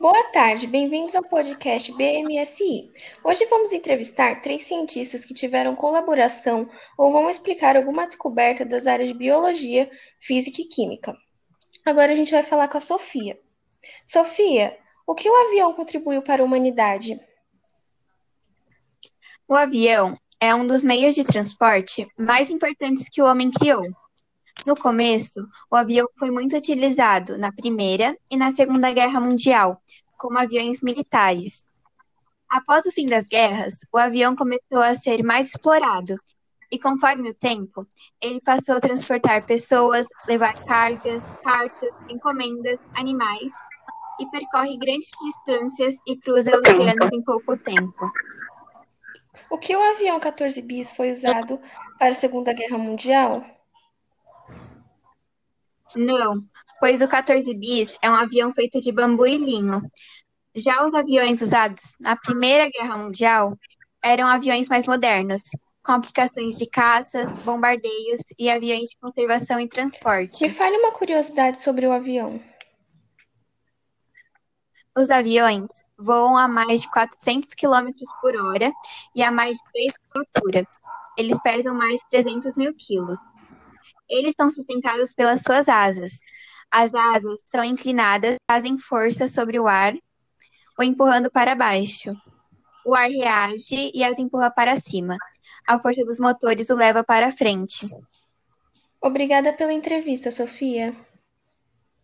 Boa tarde, bem-vindos ao podcast BMSI. Hoje vamos entrevistar três cientistas que tiveram colaboração ou vão explicar alguma descoberta das áreas de biologia, física e química. Agora a gente vai falar com a Sofia. Sofia, o que o avião contribuiu para a humanidade? O avião é um dos meios de transporte mais importantes que o homem criou. No começo, o avião foi muito utilizado na Primeira e na Segunda Guerra Mundial, como aviões militares. Após o fim das guerras, o avião começou a ser mais explorado, e conforme o tempo, ele passou a transportar pessoas, levar cargas, cartas, encomendas, animais, e percorre grandes distâncias e cruza oceanos em pouco tempo. O que o avião 14 bis foi usado para a Segunda Guerra Mundial? Não, pois o 14 bis é um avião feito de bambu e linho. Já os aviões usados na Primeira Guerra Mundial eram aviões mais modernos, com aplicações de caças, bombardeios e aviões de conservação e transporte. Me fale uma curiosidade sobre o avião. Os aviões voam a mais de 400 km por hora e a mais de 3 de altura. Eles pesam mais de 300 mil quilos. Eles são sustentados pelas suas asas. As asas são inclinadas, fazem força sobre o ar, o empurrando para baixo. O ar reage e as empurra para cima. A força dos motores o leva para frente. Obrigada pela entrevista, Sofia.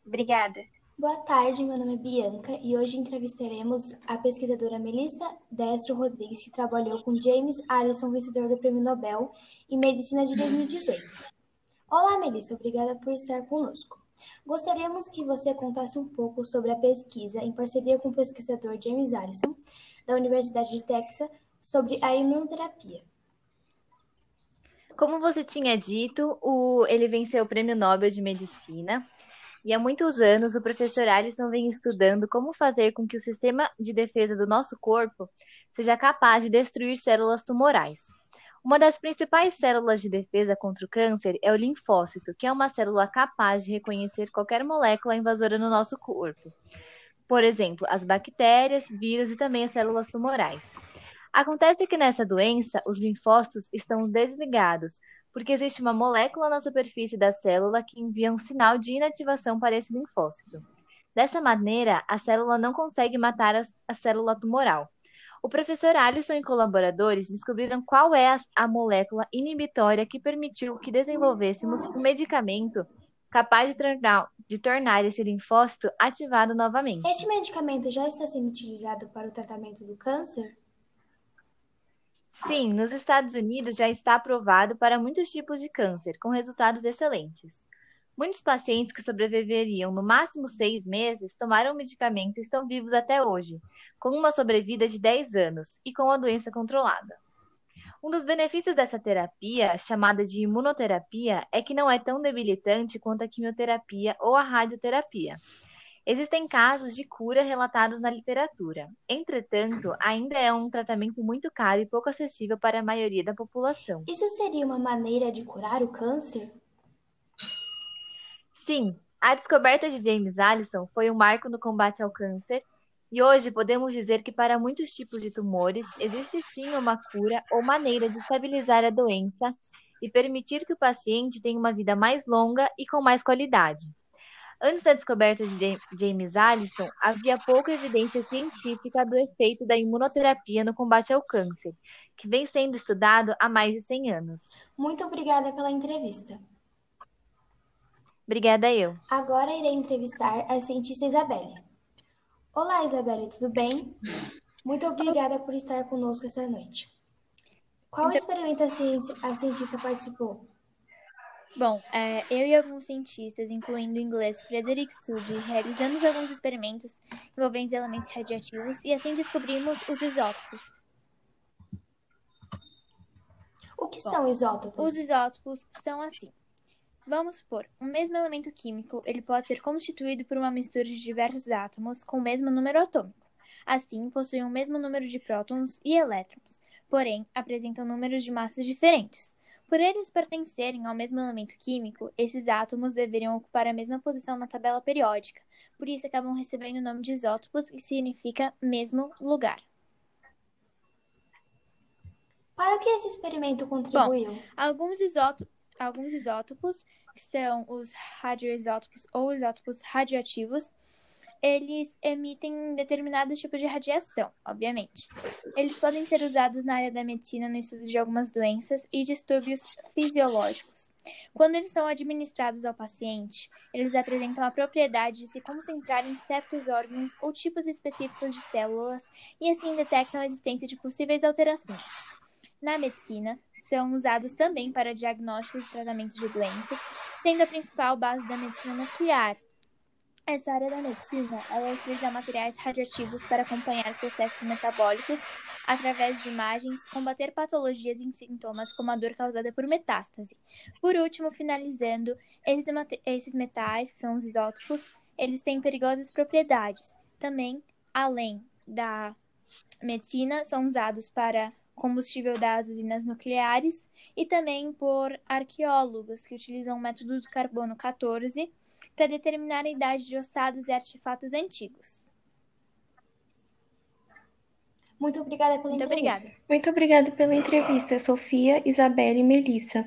Obrigada. Boa tarde, meu nome é Bianca e hoje entrevistaremos a pesquisadora Melissa Destro Rodrigues, que trabalhou com James Allison, vencedor do Prêmio Nobel em Medicina de 2018. Olá, Melissa, obrigada por estar conosco. Gostaríamos que você contasse um pouco sobre a pesquisa em parceria com o pesquisador James Allison, da Universidade de Texas, sobre a imunoterapia. Como você tinha dito, o, ele venceu o Prêmio Nobel de Medicina e há muitos anos o professor Allison vem estudando como fazer com que o sistema de defesa do nosso corpo seja capaz de destruir células tumorais. Uma das principais células de defesa contra o câncer é o linfócito, que é uma célula capaz de reconhecer qualquer molécula invasora no nosso corpo. Por exemplo, as bactérias, vírus e também as células tumorais. Acontece que nessa doença, os linfócitos estão desligados, porque existe uma molécula na superfície da célula que envia um sinal de inativação para esse linfócito. Dessa maneira, a célula não consegue matar a célula tumoral. O professor Alisson e colaboradores descobriram qual é a, a molécula inibitória que permitiu que desenvolvêssemos um medicamento capaz de tornar, de tornar esse linfócito ativado novamente. Este medicamento já está sendo utilizado para o tratamento do câncer? Sim, nos Estados Unidos já está aprovado para muitos tipos de câncer, com resultados excelentes. Muitos pacientes que sobreviveriam no máximo seis meses tomaram o medicamento e estão vivos até hoje, com uma sobrevida de 10 anos e com a doença controlada. Um dos benefícios dessa terapia, chamada de imunoterapia, é que não é tão debilitante quanto a quimioterapia ou a radioterapia. Existem casos de cura relatados na literatura. Entretanto, ainda é um tratamento muito caro e pouco acessível para a maioria da população. Isso seria uma maneira de curar o câncer? Sim, a descoberta de James Allison foi um marco no combate ao câncer, e hoje podemos dizer que para muitos tipos de tumores existe sim uma cura ou maneira de estabilizar a doença e permitir que o paciente tenha uma vida mais longa e com mais qualidade. Antes da descoberta de James Allison, havia pouca evidência científica do efeito da imunoterapia no combate ao câncer, que vem sendo estudado há mais de 100 anos. Muito obrigada pela entrevista. Obrigada eu. Agora irei entrevistar a cientista Isabelle. Olá, Isabelle, tudo bem? Muito obrigada por estar conosco esta noite. Qual então... experimento a, ciência, a cientista participou? Bom, é, eu e alguns cientistas, incluindo o inglês Frederick Study, realizamos alguns experimentos envolvendo elementos radioativos e assim descobrimos os isótopos. O que Bom, são isótopos? Os isótopos são assim. Vamos supor, um mesmo elemento químico ele pode ser constituído por uma mistura de diversos átomos com o mesmo número atômico. Assim, possuem o mesmo número de prótons e elétrons, porém apresentam números de massas diferentes. Por eles pertencerem ao mesmo elemento químico, esses átomos deveriam ocupar a mesma posição na tabela periódica, por isso acabam recebendo o nome de isótopos, que significa mesmo lugar. Para que esse experimento contribuiu? Bom, alguns, isótopos, alguns isótopos, que são os radioisótopos ou isótopos radioativos, eles emitem determinados tipos de radiação, obviamente. Eles podem ser usados na área da medicina no estudo de algumas doenças e distúrbios fisiológicos. Quando eles são administrados ao paciente, eles apresentam a propriedade de se concentrar em certos órgãos ou tipos específicos de células e assim detectam a existência de possíveis alterações. Na medicina, são usados também para diagnósticos e tratamentos de doenças, tendo a principal base da medicina nuclear, essa área da medicina, ela utiliza materiais radioativos para acompanhar processos metabólicos através de imagens, combater patologias e sintomas como a dor causada por metástase. Por último, finalizando, esses metais, que são os isótopos, eles têm perigosas propriedades. Também, além da medicina, são usados para combustível das usinas nucleares e também por arqueólogos que utilizam o método do carbono 14 para determinar a idade de ossados e artefatos antigos. Muito obrigada pela Muito entrevista. obrigada. Muito obrigada pela entrevista, Sofia, Isabelle e Melissa.